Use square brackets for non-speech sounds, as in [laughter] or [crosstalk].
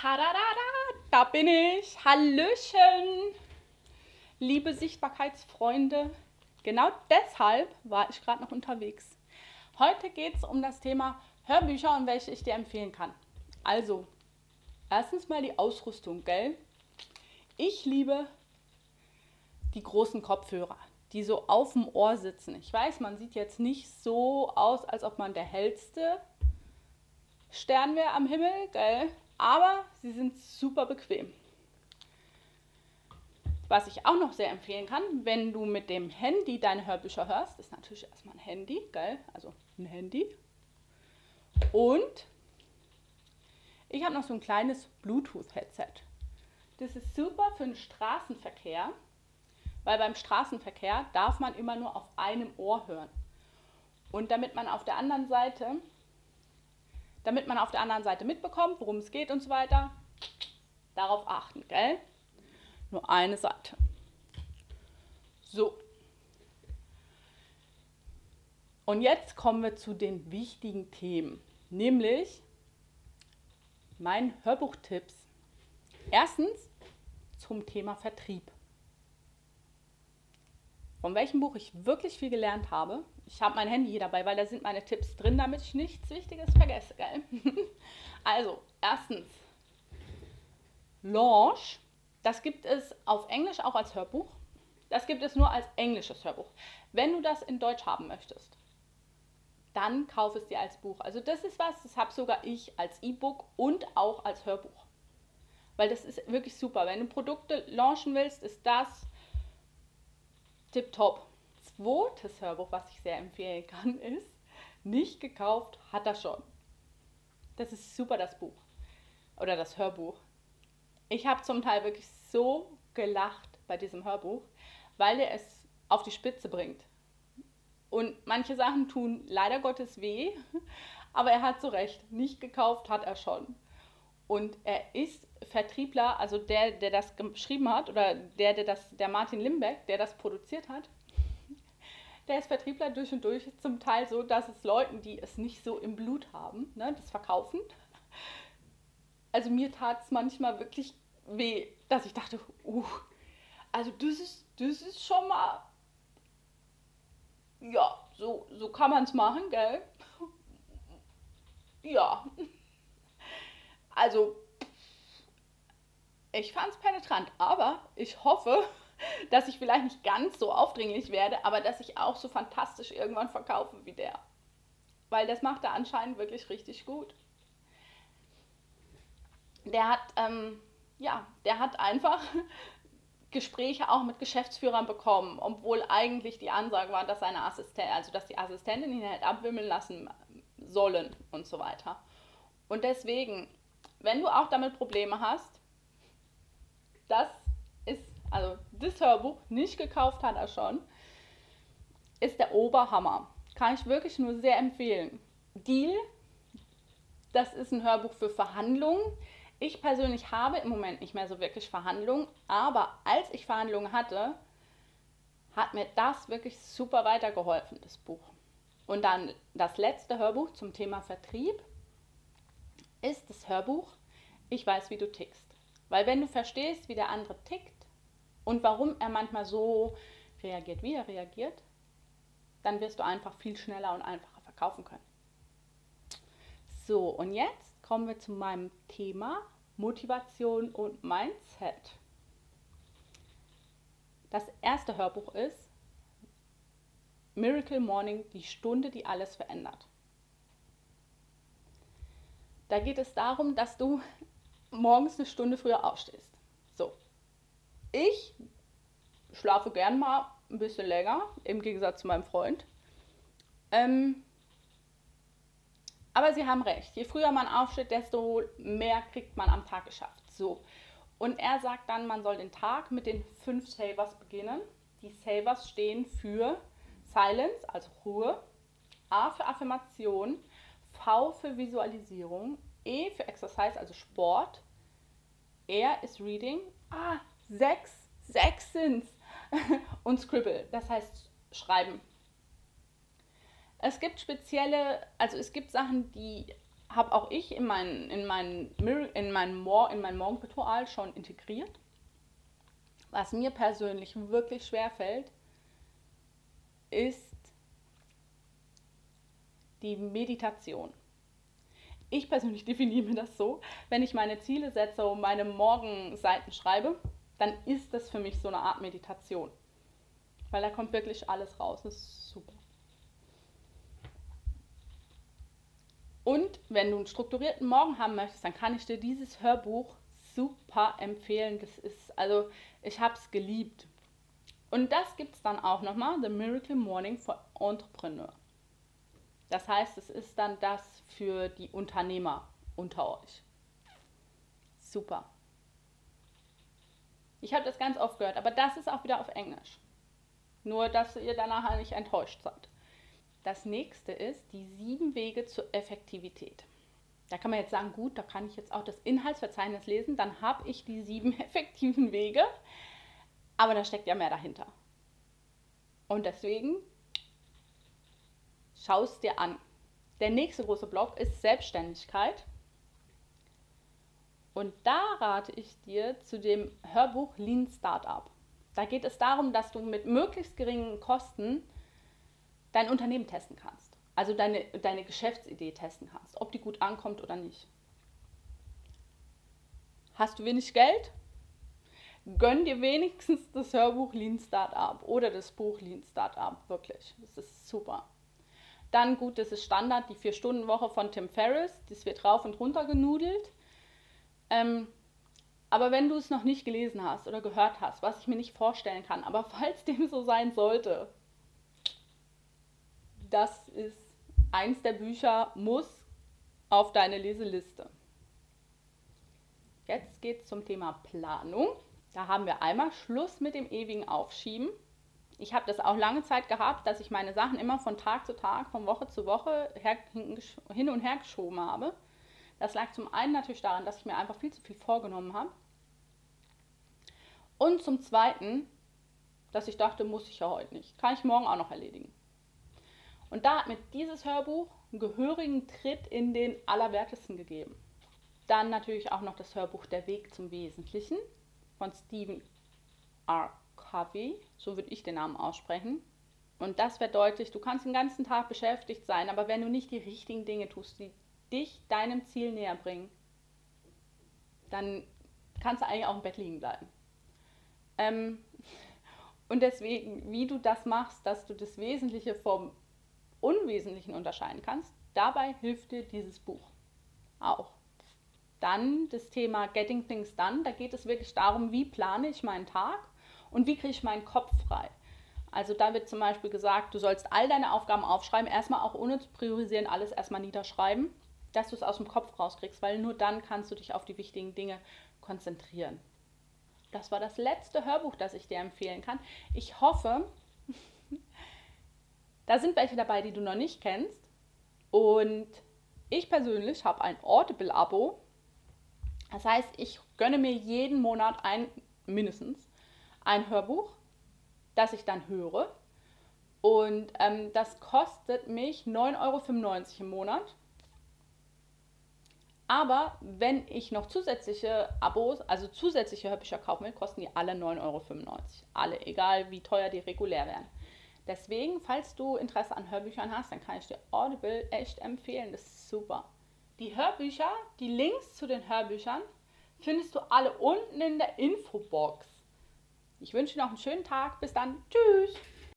Tadadada, da bin ich. Hallöchen. Liebe Sichtbarkeitsfreunde, genau deshalb war ich gerade noch unterwegs. Heute geht es um das Thema Hörbücher und welche ich dir empfehlen kann. Also, erstens mal die Ausrüstung, gell? Ich liebe die großen Kopfhörer, die so auf dem Ohr sitzen. Ich weiß, man sieht jetzt nicht so aus, als ob man der hellste Stern wäre am Himmel, gell? Aber sie sind super bequem. Was ich auch noch sehr empfehlen kann, wenn du mit dem Handy deine Hörbücher hörst, ist natürlich erstmal ein Handy, geil, also ein Handy. Und ich habe noch so ein kleines Bluetooth-Headset. Das ist super für den Straßenverkehr, weil beim Straßenverkehr darf man immer nur auf einem Ohr hören. Und damit man auf der anderen Seite damit man auf der anderen Seite mitbekommt, worum es geht und so weiter. Darauf achten, gell? Nur eine Seite. So. Und jetzt kommen wir zu den wichtigen Themen, nämlich mein Hörbuchtipps. Erstens zum Thema Vertrieb. Von welchem Buch ich wirklich viel gelernt habe, ich habe mein Handy dabei, weil da sind meine Tipps drin, damit ich nichts Wichtiges vergesse, gell? [laughs] also, erstens, Launch. Das gibt es auf Englisch auch als Hörbuch. Das gibt es nur als englisches Hörbuch. Wenn du das in Deutsch haben möchtest, dann kauf es dir als Buch. Also das ist was, das habe sogar ich als E-Book und auch als Hörbuch. Weil das ist wirklich super. Wenn du Produkte launchen willst, ist das tipptopp zweites Hörbuch, was ich sehr empfehlen kann, [laughs] ist Nicht gekauft, hat er schon. Das ist super, das Buch. Oder das Hörbuch. Ich habe zum Teil wirklich so gelacht bei diesem Hörbuch, weil er es auf die Spitze bringt. Und manche Sachen tun leider Gottes weh, [laughs] aber er hat so recht. Nicht gekauft hat er schon. Und er ist Vertriebler, also der, der das geschrieben hat, oder der, der das, der Martin Limbeck, der das produziert hat, der ist Vertriebler durch und durch, zum Teil so, dass es Leuten, die es nicht so im Blut haben, ne, das verkaufen. Also mir tat es manchmal wirklich weh, dass ich dachte, uh, also das ist, das ist schon mal, ja, so, so kann man es machen, gell? Ja. Also, ich fand es penetrant, aber ich hoffe, [laughs] dass ich vielleicht nicht ganz so aufdringlich werde, aber dass ich auch so fantastisch irgendwann verkaufe wie der. Weil das macht er anscheinend wirklich richtig gut. Der hat, ähm, ja, der hat einfach [laughs] Gespräche auch mit Geschäftsführern bekommen, obwohl eigentlich die Ansage war, dass seine Assistentin, also dass die Assistentin ihn halt abwimmeln lassen sollen und so weiter. Und deswegen, wenn du auch damit Probleme hast, das ist also das Hörbuch nicht gekauft hat er schon, ist der Oberhammer. Kann ich wirklich nur sehr empfehlen. Deal, das ist ein Hörbuch für Verhandlungen. Ich persönlich habe im Moment nicht mehr so wirklich Verhandlungen, aber als ich Verhandlungen hatte, hat mir das wirklich super weitergeholfen, das Buch. Und dann das letzte Hörbuch zum Thema Vertrieb ist das Hörbuch Ich weiß, wie du tickst. Weil wenn du verstehst, wie der andere tickt, und warum er manchmal so reagiert, wie er reagiert, dann wirst du einfach viel schneller und einfacher verkaufen können. So, und jetzt kommen wir zu meinem Thema Motivation und Mindset. Das erste Hörbuch ist Miracle Morning, die Stunde, die alles verändert. Da geht es darum, dass du morgens eine Stunde früher aufstehst. Ich schlafe gern mal ein bisschen länger, im Gegensatz zu meinem Freund. Ähm, aber Sie haben recht. Je früher man aufsteht, desto mehr kriegt man am Tag geschafft. So. Und er sagt dann, man soll den Tag mit den fünf Savers beginnen. Die Savers stehen für Silence, also Ruhe, A für Affirmation, V für Visualisierung, E für Exercise, also Sport, R ist Reading, ah, sechs, sechs sind's. [laughs] Und Scribble, das heißt Schreiben. Es gibt spezielle, also es gibt Sachen, die habe auch ich in mein, in mein, in mein, in mein Morgenritual schon integriert. Was mir persönlich wirklich schwer fällt, ist die Meditation. Ich persönlich [laughs] definiere mir das so, wenn ich meine Ziele setze und meine Morgenseiten schreibe, dann ist das für mich so eine Art Meditation. Weil da kommt wirklich alles raus. Das ist super. Und wenn du einen strukturierten Morgen haben möchtest, dann kann ich dir dieses Hörbuch super empfehlen. Das ist, also, ich habe es geliebt. Und das gibt es dann auch nochmal, The Miracle Morning for Entrepreneur. Das heißt, es ist dann das für die Unternehmer unter euch. Super. Ich habe das ganz oft gehört, aber das ist auch wieder auf Englisch. Nur, dass ihr danach nicht enttäuscht seid. Das nächste ist die sieben Wege zur Effektivität. Da kann man jetzt sagen, gut, da kann ich jetzt auch das Inhaltsverzeichnis lesen, dann habe ich die sieben [laughs] effektiven Wege. Aber da steckt ja mehr dahinter. Und deswegen schau es dir an. Der nächste große Block ist Selbstständigkeit. Und da rate ich dir zu dem Hörbuch Lean Startup. Da geht es darum, dass du mit möglichst geringen Kosten dein Unternehmen testen kannst. Also deine, deine Geschäftsidee testen kannst, ob die gut ankommt oder nicht. Hast du wenig Geld? Gönn dir wenigstens das Hörbuch Lean Startup oder das Buch Lean Startup. Wirklich. Das ist super. Dann gut, das ist Standard, die 4-Stunden-Woche von Tim Ferriss. Das wird rauf und runter genudelt. Ähm, aber wenn du es noch nicht gelesen hast oder gehört hast, was ich mir nicht vorstellen kann, aber [laughs] falls dem so sein sollte, das ist eins der Bücher, muss auf deine Leseliste. Jetzt geht es zum Thema Planung. Da haben wir einmal Schluss mit dem ewigen Aufschieben. Ich habe das auch lange Zeit gehabt, dass ich meine Sachen immer von Tag zu Tag, von Woche zu Woche her, hin und her geschoben habe. Das lag zum einen natürlich daran, dass ich mir einfach viel zu viel vorgenommen habe. Und zum zweiten, dass ich dachte, muss ich ja heute nicht. Kann ich morgen auch noch erledigen. Und da hat mir dieses Hörbuch einen gehörigen Tritt in den Allerwertesten gegeben. Dann natürlich auch noch das Hörbuch Der Weg zum Wesentlichen von Stephen R. Covey, so würde ich den Namen aussprechen. Und das wäre deutlich, du kannst den ganzen Tag beschäftigt sein, aber wenn du nicht die richtigen Dinge tust, die dich deinem Ziel näher bringen, dann kannst du eigentlich auch im Bett liegen bleiben. Ähm, und deswegen, wie du das machst, dass du das Wesentliche vom Unwesentlichen unterscheiden kannst, dabei hilft dir dieses Buch auch. Dann das Thema Getting Things Done, da geht es wirklich darum, wie plane ich meinen Tag und wie kriege ich meinen Kopf frei. Also da wird zum Beispiel gesagt, du sollst all deine Aufgaben aufschreiben, erstmal auch ohne zu priorisieren, alles erstmal niederschreiben, dass du es aus dem Kopf rauskriegst, weil nur dann kannst du dich auf die wichtigen Dinge konzentrieren. Das war das letzte Hörbuch, das ich dir empfehlen kann. Ich hoffe, [laughs] da sind welche dabei, die du noch nicht kennst. Und ich persönlich habe ein Audible-Abo. Das heißt, ich gönne mir jeden Monat ein, mindestens, ein Hörbuch, das ich dann höre. Und ähm, das kostet mich 9,95 Euro im Monat. Aber wenn ich noch zusätzliche Abos, also zusätzliche Hörbücher kaufen will, kosten die alle 9,95 Euro. Alle, egal wie teuer die regulär wären. Deswegen, falls du Interesse an Hörbüchern hast, dann kann ich dir Audible echt empfehlen. Das ist super. Die Hörbücher, die Links zu den Hörbüchern, findest du alle unten in der Infobox. Ich wünsche dir noch einen schönen Tag. Bis dann. Tschüss.